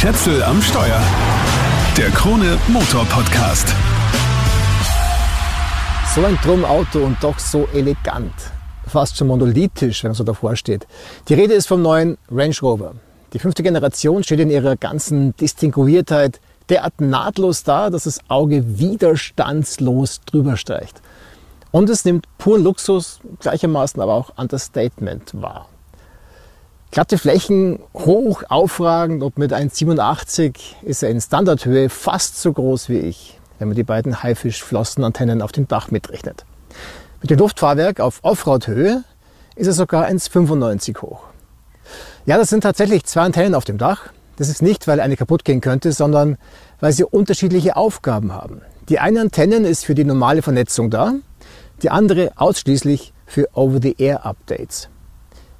Schätzel am Steuer. Der Krone Motor Podcast. So ein Trummauto und doch so elegant. Fast schon monolithisch, wenn man so davor steht. Die Rede ist vom neuen Range Rover. Die fünfte Generation steht in ihrer ganzen Distinguiertheit derart nahtlos da, dass das Auge widerstandslos drüber streicht. Und es nimmt puren Luxus, gleichermaßen aber auch Understatement wahr. Glatte Flächen, hoch aufragend und mit 1,87 ist er in Standardhöhe fast so groß wie ich, wenn man die beiden Haifischflossenantennen auf dem Dach mitrechnet. Mit dem Luftfahrwerk auf Offroad-Höhe ist er sogar 1,95 hoch. Ja, das sind tatsächlich zwei Antennen auf dem Dach. Das ist nicht, weil eine kaputt gehen könnte, sondern weil sie unterschiedliche Aufgaben haben. Die eine Antenne ist für die normale Vernetzung da, die andere ausschließlich für Over-the-Air-Updates.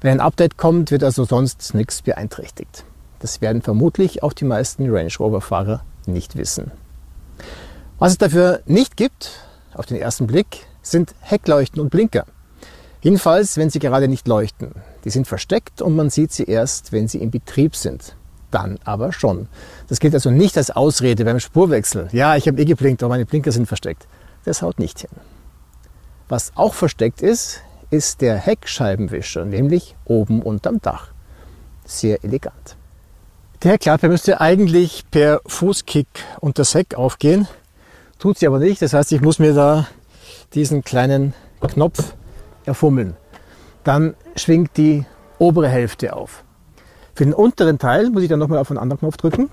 Wenn ein Update kommt, wird also sonst nichts beeinträchtigt. Das werden vermutlich auch die meisten Range Rover-Fahrer nicht wissen. Was es dafür nicht gibt, auf den ersten Blick, sind Heckleuchten und Blinker. Jedenfalls, wenn sie gerade nicht leuchten. Die sind versteckt und man sieht sie erst, wenn sie in Betrieb sind. Dann aber schon. Das gilt also nicht als Ausrede beim Spurwechsel. Ja, ich habe eh geblinkt, aber meine Blinker sind versteckt. Das haut nicht hin. Was auch versteckt ist, ist der Heckscheibenwischer, nämlich oben unterm Dach. Sehr elegant. Die Heckklappe müsste eigentlich per Fußkick unter das Heck aufgehen. Tut sie aber nicht. Das heißt, ich muss mir da diesen kleinen Knopf erfummeln. Dann schwingt die obere Hälfte auf. Für den unteren Teil muss ich dann nochmal auf einen anderen Knopf drücken.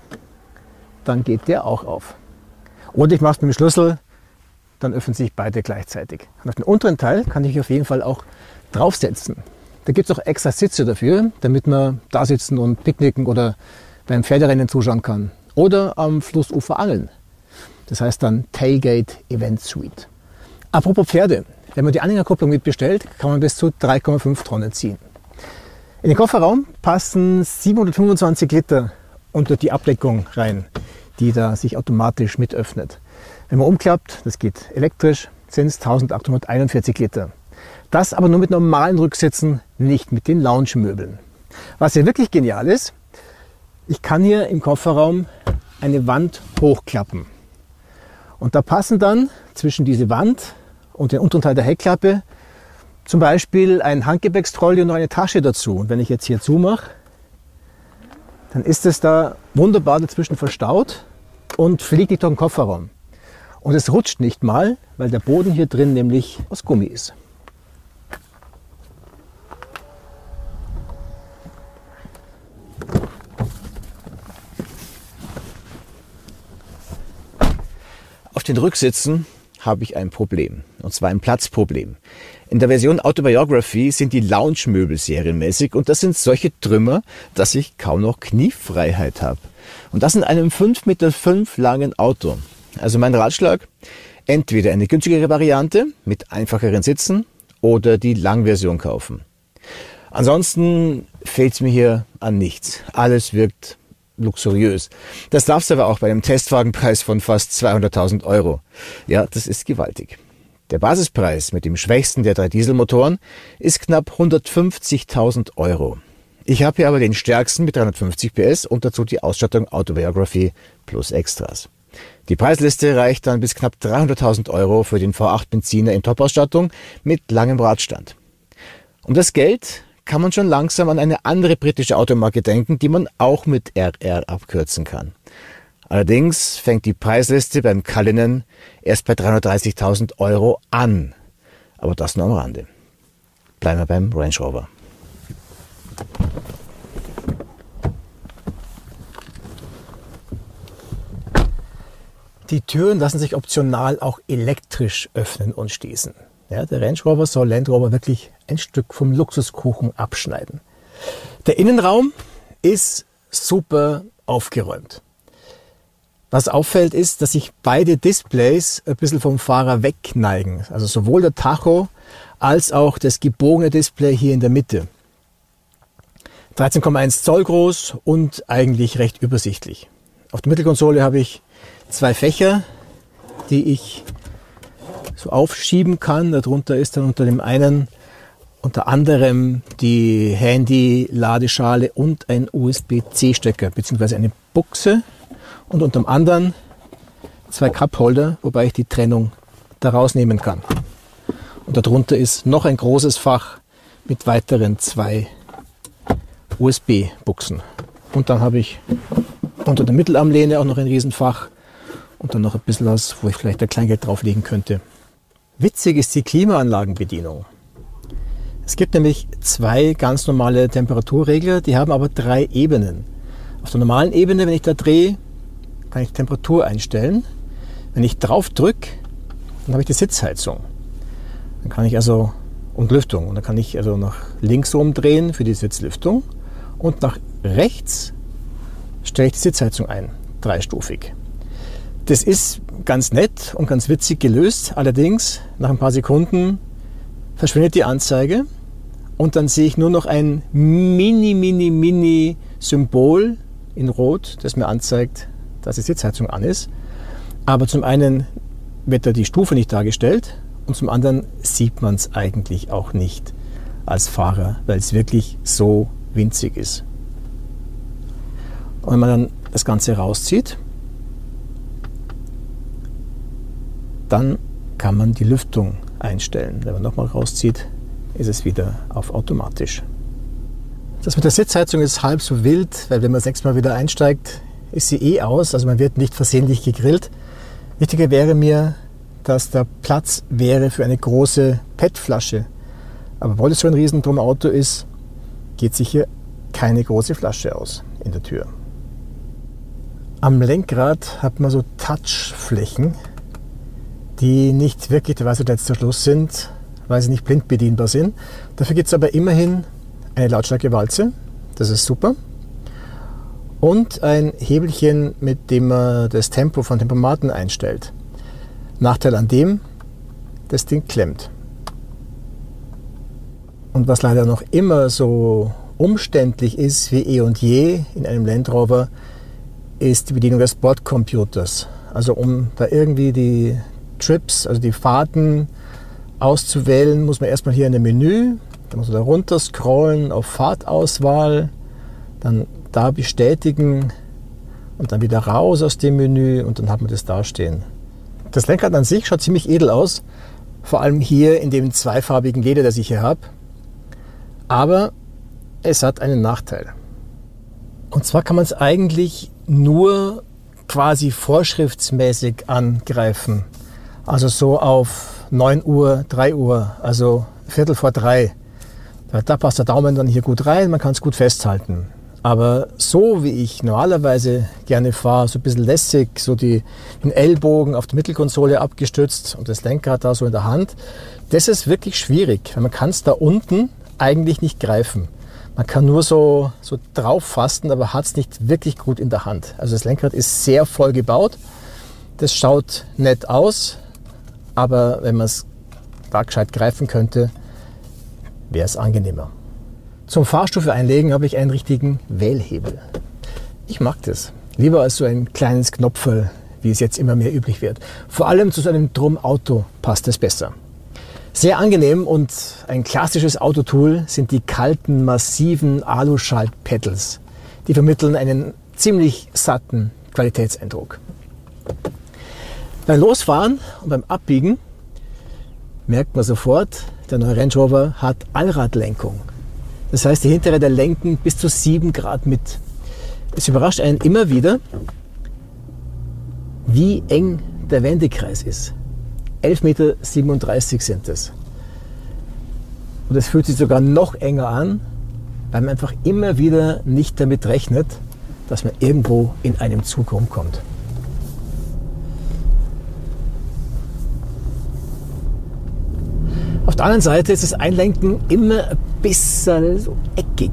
Dann geht der auch auf. Oder ich mache es mit dem Schlüssel dann öffnen sich beide gleichzeitig. Und auf den unteren Teil kann ich auf jeden Fall auch draufsetzen. Da gibt es auch extra Sitze dafür, damit man da sitzen und picknicken oder beim Pferderennen zuschauen kann. Oder am Flussufer angeln. Das heißt dann Tailgate Event Suite. Apropos Pferde. Wenn man die Anhängerkupplung mitbestellt, kann man bis zu 3,5 Tonnen ziehen. In den Kofferraum passen 725 Liter unter die Abdeckung rein, die da sich automatisch mit öffnet. Wenn man umklappt, das geht elektrisch, sind es 1841 Liter. Das aber nur mit normalen Rücksitzen, nicht mit den Lounge-Möbeln. Was hier wirklich genial ist, ich kann hier im Kofferraum eine Wand hochklappen. Und da passen dann zwischen diese Wand und den unteren Teil der Heckklappe zum Beispiel ein Handgepäckstrolley und noch eine Tasche dazu. Und wenn ich jetzt hier zumache, dann ist es da wunderbar dazwischen verstaut und fliegt nicht durch den Kofferraum. Und es rutscht nicht mal, weil der Boden hier drin nämlich aus Gummi ist. Auf den Rücksitzen habe ich ein Problem. Und zwar ein Platzproblem. In der Version Autobiography sind die Lounge-Möbel serienmäßig und das sind solche Trümmer, dass ich kaum noch Kniefreiheit habe. Und das in einem 5,5 Meter langen Auto. Also mein Ratschlag, entweder eine günstigere Variante mit einfacheren Sitzen oder die Langversion kaufen. Ansonsten fehlt es mir hier an nichts. Alles wirkt luxuriös. Das darfst du aber auch bei einem Testwagenpreis von fast 200.000 Euro. Ja, das ist gewaltig. Der Basispreis mit dem schwächsten der drei Dieselmotoren ist knapp 150.000 Euro. Ich habe hier aber den stärksten mit 350 PS und dazu die Ausstattung Autobiography plus Extras. Die Preisliste reicht dann bis knapp 300.000 Euro für den V8 Benziner in Top-Ausstattung mit langem Radstand. Um das Geld kann man schon langsam an eine andere britische Automarke denken, die man auch mit RR abkürzen kann. Allerdings fängt die Preisliste beim Cullinan erst bei 330.000 Euro an. Aber das nur am Rande. Bleiben wir beim Range Rover. Die Türen lassen sich optional auch elektrisch öffnen und schließen. Ja, der Range Rover soll Land Rover wirklich ein Stück vom Luxuskuchen abschneiden. Der Innenraum ist super aufgeräumt. Was auffällt ist, dass sich beide Displays ein bisschen vom Fahrer wegneigen. Also sowohl der Tacho als auch das gebogene Display hier in der Mitte. 13,1 Zoll groß und eigentlich recht übersichtlich. Auf der Mittelkonsole habe ich zwei Fächer, die ich so aufschieben kann. Darunter ist dann unter dem einen unter anderem die Handy-Ladeschale und ein USB-C-Stecker bzw. eine Buchse und unter anderem zwei Cupholder, wobei ich die Trennung daraus nehmen kann. Und darunter ist noch ein großes Fach mit weiteren zwei USB-Buchsen. Und dann habe ich unter der Mittelarmlehne auch noch ein Riesenfach und dann noch ein bisschen was, wo ich vielleicht ein Kleingeld drauflegen könnte. Witzig ist die Klimaanlagenbedienung. Es gibt nämlich zwei ganz normale Temperaturregler, die haben aber drei Ebenen. Auf der normalen Ebene, wenn ich da drehe, kann ich Temperatur einstellen. Wenn ich drauf drücke, dann habe ich die Sitzheizung. Dann kann ich also und Lüftung und dann kann ich also nach links umdrehen für die Sitzlüftung und nach rechts stelle ich die Sitzheizung ein, dreistufig. Das ist ganz nett und ganz witzig gelöst. Allerdings, nach ein paar Sekunden verschwindet die Anzeige und dann sehe ich nur noch ein mini, mini, mini Symbol in Rot, das mir anzeigt, dass die Sitzheizung an ist. Aber zum einen wird da die Stufe nicht dargestellt und zum anderen sieht man es eigentlich auch nicht als Fahrer, weil es wirklich so winzig ist. Und wenn man dann das Ganze rauszieht, dann kann man die Lüftung einstellen. Wenn man nochmal rauszieht, ist es wieder auf automatisch. Das mit der Sitzheizung ist halb so wild, weil wenn man das nächste Mal wieder einsteigt, ist sie eh aus, also man wird nicht versehentlich gegrillt. Wichtiger wäre mir, dass da Platz wäre für eine große PET-Flasche. Aber weil es so ein riesendrum Auto ist, geht sich hier keine große Flasche aus in der Tür. Am Lenkrad hat man so Touchflächen, die nicht wirklich der weiße letzter Schluss sind, weil sie nicht blind bedienbar sind. Dafür gibt es aber immerhin eine Lautstärke-Walze, das ist super. Und ein Hebelchen, mit dem man das Tempo von Tempomaten einstellt. Nachteil an dem, das Ding klemmt. Und was leider noch immer so umständlich ist wie eh und je in einem Land Rover, ist die Bedienung des Bordcomputers. Also um da irgendwie die Trips, also die Fahrten auszuwählen, muss man erstmal hier in dem Menü, dann muss man da runter scrollen auf Fahrtauswahl, dann da bestätigen und dann wieder raus aus dem Menü und dann hat man das da stehen. Das Lenkrad an sich schaut ziemlich edel aus, vor allem hier in dem zweifarbigen Leder, das ich hier habe. Aber es hat einen Nachteil. Und zwar kann man es eigentlich nur quasi vorschriftsmäßig angreifen. Also so auf 9 Uhr, 3 Uhr, also Viertel vor drei. Da passt der Daumen dann hier gut rein, man kann es gut festhalten. Aber so wie ich normalerweise gerne fahre, so ein bisschen lässig, so die, den Ellbogen auf die Mittelkonsole abgestützt und das Lenkrad da so in der Hand, das ist wirklich schwierig, weil man kann es da unten eigentlich nicht greifen. Man kann nur so, so drauf fassen, aber hat es nicht wirklich gut in der Hand. Also das Lenkrad ist sehr voll gebaut. Das schaut nett aus, aber wenn man es da gescheit greifen könnte, wäre es angenehmer. Zum Fahrstufe einlegen habe ich einen richtigen Wählhebel. Ich mag das. Lieber als so ein kleines Knopferl, wie es jetzt immer mehr üblich wird. Vor allem zu so einem Drum-Auto passt es besser. Sehr angenehm und ein klassisches Autotool sind die kalten, massiven Aluschalt-Pedals. Die vermitteln einen ziemlich satten Qualitätseindruck. Beim Losfahren und beim Abbiegen merkt man sofort, der neue Range Rover hat Allradlenkung. Das heißt, die hintere der lenken bis zu 7 Grad mit. Es überrascht einen immer wieder, wie eng der Wendekreis ist. 11,37 Meter sind es. Und es fühlt sich sogar noch enger an, weil man einfach immer wieder nicht damit rechnet, dass man irgendwo in einem Zug rumkommt. Auf der anderen Seite ist das Einlenken immer ein bisschen so eckig,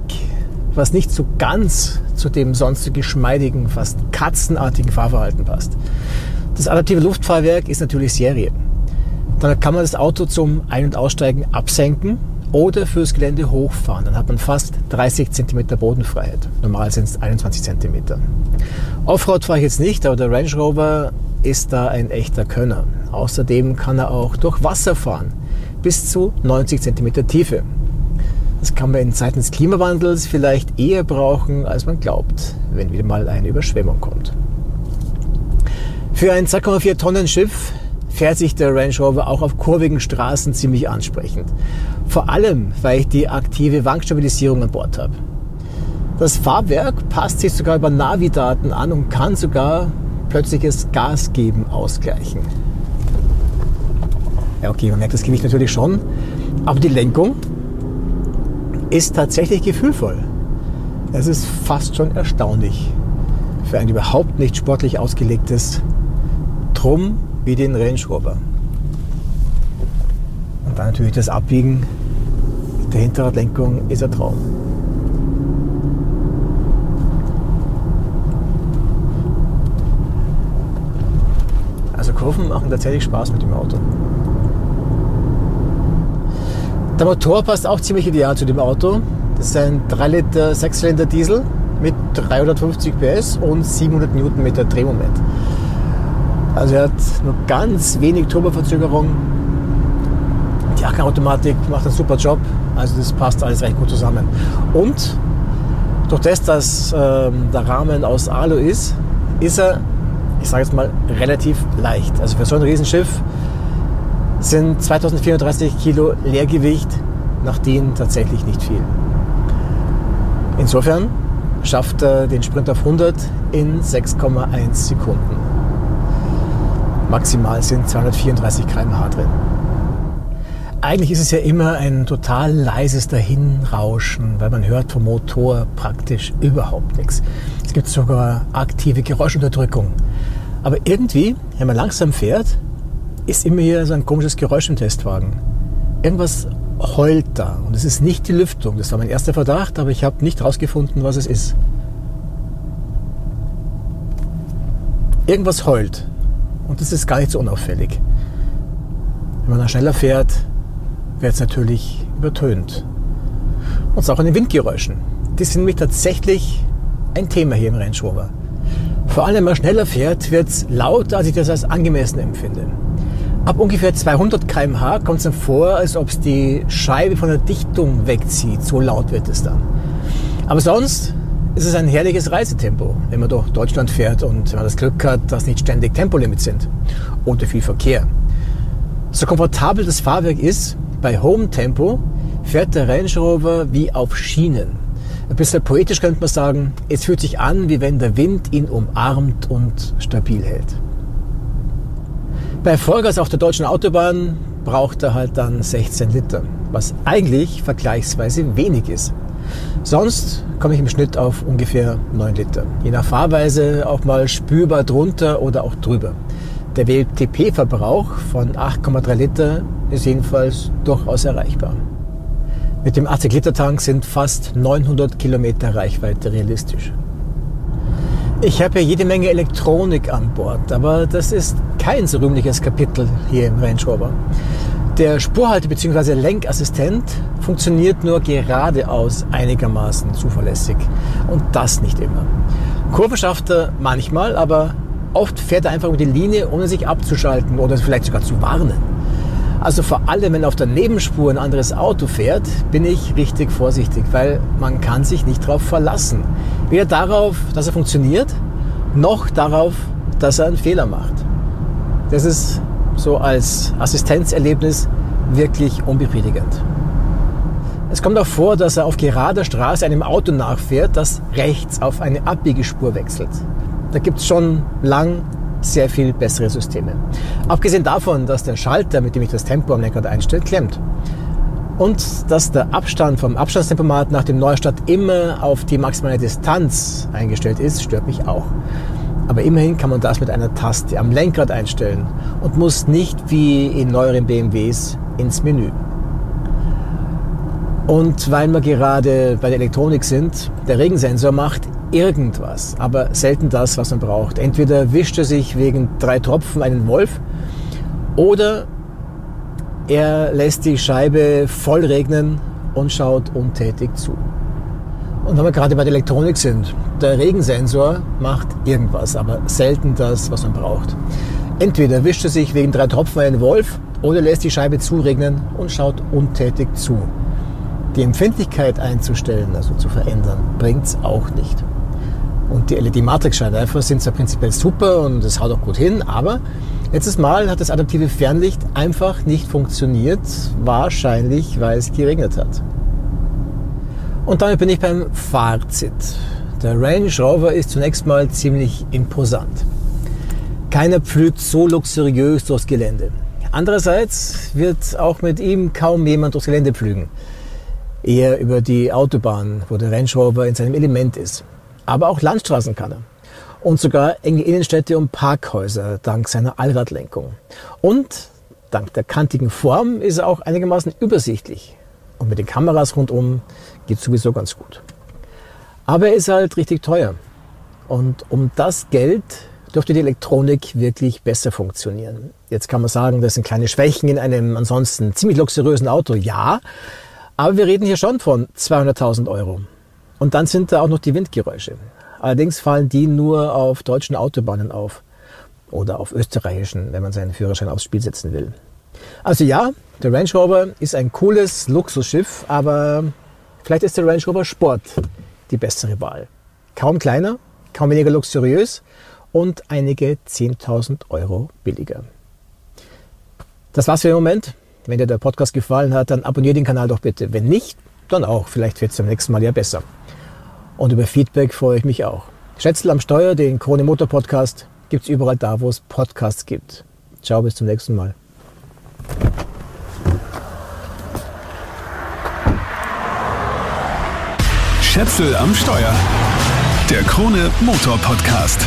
was nicht so ganz zu dem sonst geschmeidigen, fast katzenartigen Fahrverhalten passt. Das adaptive Luftfahrwerk ist natürlich Serie. Dann kann man das Auto zum Ein- und Aussteigen absenken oder fürs Gelände hochfahren. Dann hat man fast 30 cm Bodenfreiheit. Normal sind es 21 cm. Offroad fahre ich jetzt nicht, aber der Range Rover ist da ein echter Könner. Außerdem kann er auch durch Wasser fahren bis zu 90 cm Tiefe. Das kann man in Zeiten des Klimawandels vielleicht eher brauchen, als man glaubt, wenn wieder mal eine Überschwemmung kommt. Für ein 2,4 Tonnen Schiff fährt sich der Range Rover auch auf kurvigen Straßen ziemlich ansprechend. Vor allem, weil ich die aktive Wankstabilisierung an Bord habe. Das Fahrwerk passt sich sogar über Navidaten an und kann sogar plötzliches Gas geben ausgleichen. Ja, okay, man merkt das Gewicht natürlich schon, aber die Lenkung ist tatsächlich gefühlvoll. Es ist fast schon erstaunlich für ein überhaupt nicht sportlich ausgelegtes Drum wie den Rover. Und dann natürlich das Abbiegen der Hinterradlenkung ist ein Traum. Also Kurven machen tatsächlich Spaß mit dem Auto. Der Motor passt auch ziemlich ideal zu dem Auto. Das ist ein 3 Liter 6-Zylinder Diesel mit 350 PS und 700 Newtonmeter Drehmoment. Also er hat nur ganz wenig Turboverzögerung. Die Achterautomatik macht einen super Job. Also das passt alles recht gut zusammen. Und durch das, dass ähm, der Rahmen aus Alu ist, ist er, ich sage jetzt mal, relativ leicht. Also für so ein Riesenschiff sind 2034 Kilo Leergewicht nach denen tatsächlich nicht viel. Insofern schafft er den Sprint auf 100 in 6,1 Sekunden. Maximal sind 234 km/h drin. Eigentlich ist es ja immer ein total leises Dahinrauschen, weil man hört vom Motor praktisch überhaupt nichts. Es gibt sogar aktive Geräuschunterdrückung. Aber irgendwie, wenn man langsam fährt, ist immer hier so ein komisches Geräusch im Testwagen. Irgendwas heult da und es ist nicht die Lüftung. Das war mein erster Verdacht, aber ich habe nicht herausgefunden, was es ist. Irgendwas heult und das ist gar nicht so unauffällig. Wenn man dann schneller fährt, wird es natürlich übertönt. Und es auch an den Windgeräuschen. Die sind nämlich tatsächlich ein Thema hier im Range. Vor allem, wenn man schneller fährt, wird es lauter, als ich das als angemessen empfinde. Ab ungefähr 200 km/h kommt es dann vor, als ob es die Scheibe von der Dichtung wegzieht. So laut wird es dann. Aber sonst ist es ein herrliches Reisetempo, wenn man durch Deutschland fährt und wenn man das Glück hat, dass nicht ständig Tempolimits sind oder viel Verkehr. So komfortabel das Fahrwerk ist, bei hohem Tempo fährt der Range Rover wie auf Schienen. Ein bisschen poetisch könnte man sagen, es fühlt sich an, wie wenn der Wind ihn umarmt und stabil hält. Bei Vollgas auf der deutschen Autobahn braucht er halt dann 16 Liter, was eigentlich vergleichsweise wenig ist. Sonst komme ich im Schnitt auf ungefähr 9 Liter. Je nach Fahrweise auch mal spürbar drunter oder auch drüber. Der WLTP-Verbrauch von 8,3 Liter ist jedenfalls durchaus erreichbar. Mit dem 80-Liter-Tank sind fast 900 Kilometer Reichweite realistisch. Ich habe jede Menge Elektronik an Bord, aber das ist kein so rühmliches Kapitel hier im Range Rover. Der Spurhalte- bzw. Lenkassistent funktioniert nur geradeaus einigermaßen zuverlässig. Und das nicht immer. Kurve schafft er manchmal, aber oft fährt er einfach über die Linie, ohne sich abzuschalten oder vielleicht sogar zu warnen. Also vor allem, wenn auf der Nebenspur ein anderes Auto fährt, bin ich richtig vorsichtig, weil man kann sich nicht darauf verlassen. Weder darauf, dass er funktioniert, noch darauf, dass er einen Fehler macht. Das ist so als Assistenzerlebnis wirklich unbefriedigend. Es kommt auch vor, dass er auf gerader Straße einem Auto nachfährt, das rechts auf eine Abbiegespur wechselt. Da gibt es schon lang sehr viel bessere Systeme. Abgesehen davon, dass der Schalter, mit dem ich das Tempo am Lenkrad einstelle, klemmt. Und dass der Abstand vom Abstandstempomat nach dem Neustart immer auf die maximale Distanz eingestellt ist, stört mich auch. Aber immerhin kann man das mit einer Taste am Lenkrad einstellen und muss nicht wie in neueren BMWs ins Menü. Und weil wir gerade bei der Elektronik sind, der Regensensor macht irgendwas, aber selten das, was man braucht. Entweder wischt er sich wegen drei Tropfen einen Wolf oder er lässt die Scheibe voll regnen und schaut untätig zu. Und wenn wir gerade bei der Elektronik sind, der Regensensor macht irgendwas, aber selten das, was man braucht. Entweder wischt er sich wegen drei Tropfen einen Wolf oder lässt die Scheibe zuregnen und schaut untätig zu. Die Empfindlichkeit einzustellen, also zu verändern, bringt es auch nicht. Und die LED-Matrix-Scheinwerfer sind zwar prinzipiell super und es haut auch gut hin, aber letztes Mal hat das adaptive Fernlicht einfach nicht funktioniert, wahrscheinlich weil es geregnet hat. Und damit bin ich beim Fazit. Der Range Rover ist zunächst mal ziemlich imposant. Keiner pflügt so luxuriös durchs Gelände. Andererseits wird auch mit ihm kaum jemand durchs Gelände pflügen. Eher über die Autobahn, wo der Range Rover in seinem Element ist. Aber auch Landstraßen kann er. Und sogar enge Innenstädte und Parkhäuser dank seiner Allradlenkung. Und dank der kantigen Form ist er auch einigermaßen übersichtlich. Und mit den Kameras rundum geht sowieso ganz gut. Aber er ist halt richtig teuer. Und um das Geld dürfte die Elektronik wirklich besser funktionieren. Jetzt kann man sagen, das sind kleine Schwächen in einem ansonsten ziemlich luxuriösen Auto. Ja, aber wir reden hier schon von 200.000 Euro. Und dann sind da auch noch die Windgeräusche. Allerdings fallen die nur auf deutschen Autobahnen auf. Oder auf österreichischen, wenn man seinen Führerschein aufs Spiel setzen will. Also ja, der Range Rover ist ein cooles Luxusschiff, aber vielleicht ist der Range Rover Sport die bessere Wahl. Kaum kleiner, kaum weniger luxuriös und einige 10.000 Euro billiger. Das war's für den Moment. Wenn dir der Podcast gefallen hat, dann abonniere den Kanal doch bitte. Wenn nicht, dann auch. Vielleicht wird es beim nächsten Mal ja besser. Und über Feedback freue ich mich auch. Schätzel am Steuer, den Krone Motor Podcast, gibt es überall da, wo es Podcasts gibt. Ciao, bis zum nächsten Mal. Schätzel am Steuer. Der Krone Motor Podcast.